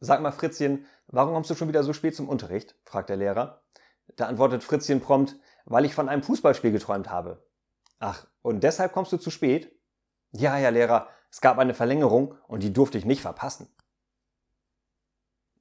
Sag mal, Fritzchen, warum kommst du schon wieder so spät zum Unterricht? fragt der Lehrer. Da antwortet Fritzchen prompt, weil ich von einem Fußballspiel geträumt habe. Ach, und deshalb kommst du zu spät? Ja, Herr Lehrer, es gab eine Verlängerung und die durfte ich nicht verpassen.